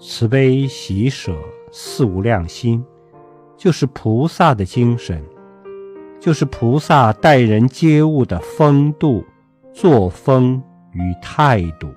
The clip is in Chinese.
慈悲喜舍四无量心就是菩萨的精神就是菩萨待人接物的风度作风与态度。